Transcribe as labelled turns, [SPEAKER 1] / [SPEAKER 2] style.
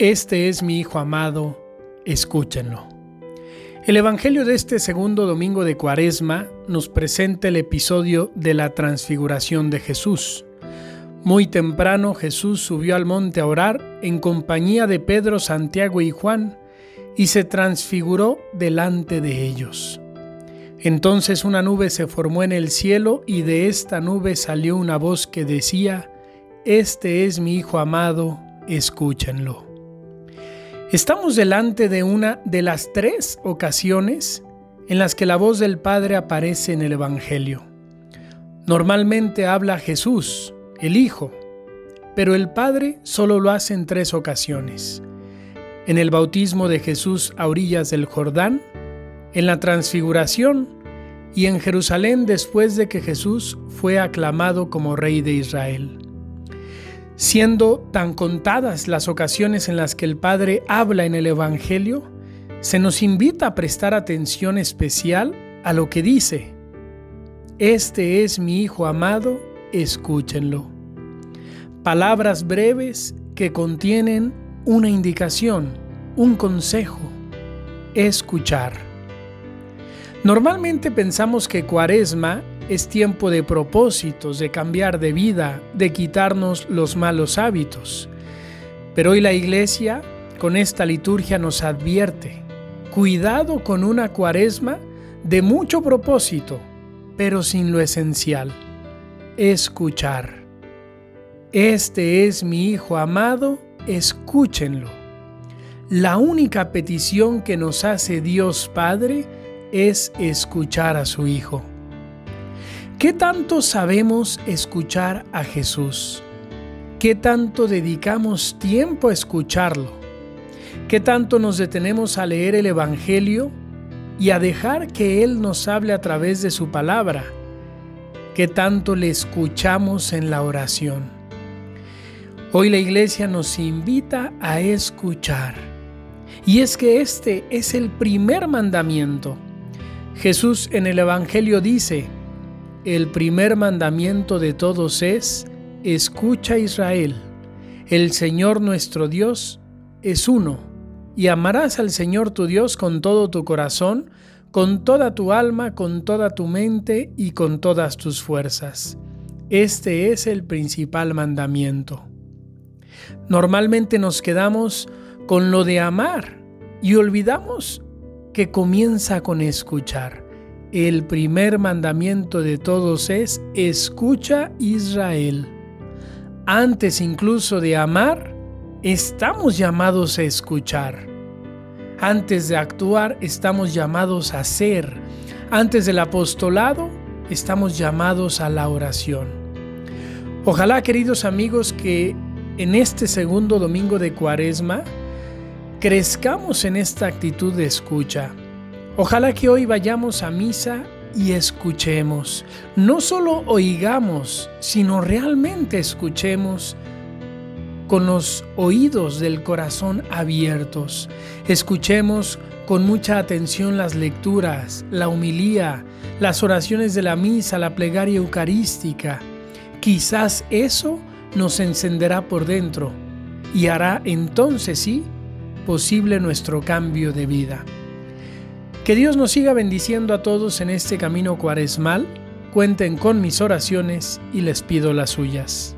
[SPEAKER 1] Este es mi Hijo amado, escúchenlo. El Evangelio de este segundo domingo de Cuaresma nos presenta el episodio de la transfiguración de Jesús. Muy temprano Jesús subió al monte a orar en compañía de Pedro, Santiago y Juan y se transfiguró delante de ellos. Entonces una nube se formó en el cielo y de esta nube salió una voz que decía, Este es mi Hijo amado, escúchenlo. Estamos delante de una de las tres ocasiones en las que la voz del Padre aparece en el Evangelio. Normalmente habla Jesús, el Hijo, pero el Padre solo lo hace en tres ocasiones. En el bautismo de Jesús a orillas del Jordán, en la transfiguración y en Jerusalén después de que Jesús fue aclamado como rey de Israel. Siendo tan contadas las ocasiones en las que el Padre habla en el Evangelio, se nos invita a prestar atención especial a lo que dice, Este es mi Hijo amado, escúchenlo. Palabras breves que contienen una indicación, un consejo, escuchar. Normalmente pensamos que cuaresma es tiempo de propósitos, de cambiar de vida, de quitarnos los malos hábitos. Pero hoy la iglesia con esta liturgia nos advierte, cuidado con una cuaresma de mucho propósito, pero sin lo esencial, escuchar. Este es mi Hijo amado, escúchenlo. La única petición que nos hace Dios Padre es escuchar a su Hijo. ¿Qué tanto sabemos escuchar a Jesús? ¿Qué tanto dedicamos tiempo a escucharlo? ¿Qué tanto nos detenemos a leer el Evangelio y a dejar que Él nos hable a través de su palabra? ¿Qué tanto le escuchamos en la oración? Hoy la iglesia nos invita a escuchar. Y es que este es el primer mandamiento Jesús en el Evangelio dice, el primer mandamiento de todos es, escucha Israel, el Señor nuestro Dios es uno, y amarás al Señor tu Dios con todo tu corazón, con toda tu alma, con toda tu mente y con todas tus fuerzas. Este es el principal mandamiento. Normalmente nos quedamos con lo de amar y olvidamos que comienza con escuchar. El primer mandamiento de todos es, escucha Israel. Antes incluso de amar, estamos llamados a escuchar. Antes de actuar, estamos llamados a ser. Antes del apostolado, estamos llamados a la oración. Ojalá, queridos amigos, que en este segundo domingo de Cuaresma, crezcamos en esta actitud de escucha. Ojalá que hoy vayamos a misa y escuchemos. No solo oigamos, sino realmente escuchemos con los oídos del corazón abiertos. Escuchemos con mucha atención las lecturas, la humilía, las oraciones de la misa, la plegaria eucarística. Quizás eso nos encenderá por dentro y hará entonces sí posible nuestro cambio de vida. Que Dios nos siga bendiciendo a todos en este camino cuaresmal. Cuenten con mis oraciones y les pido las suyas.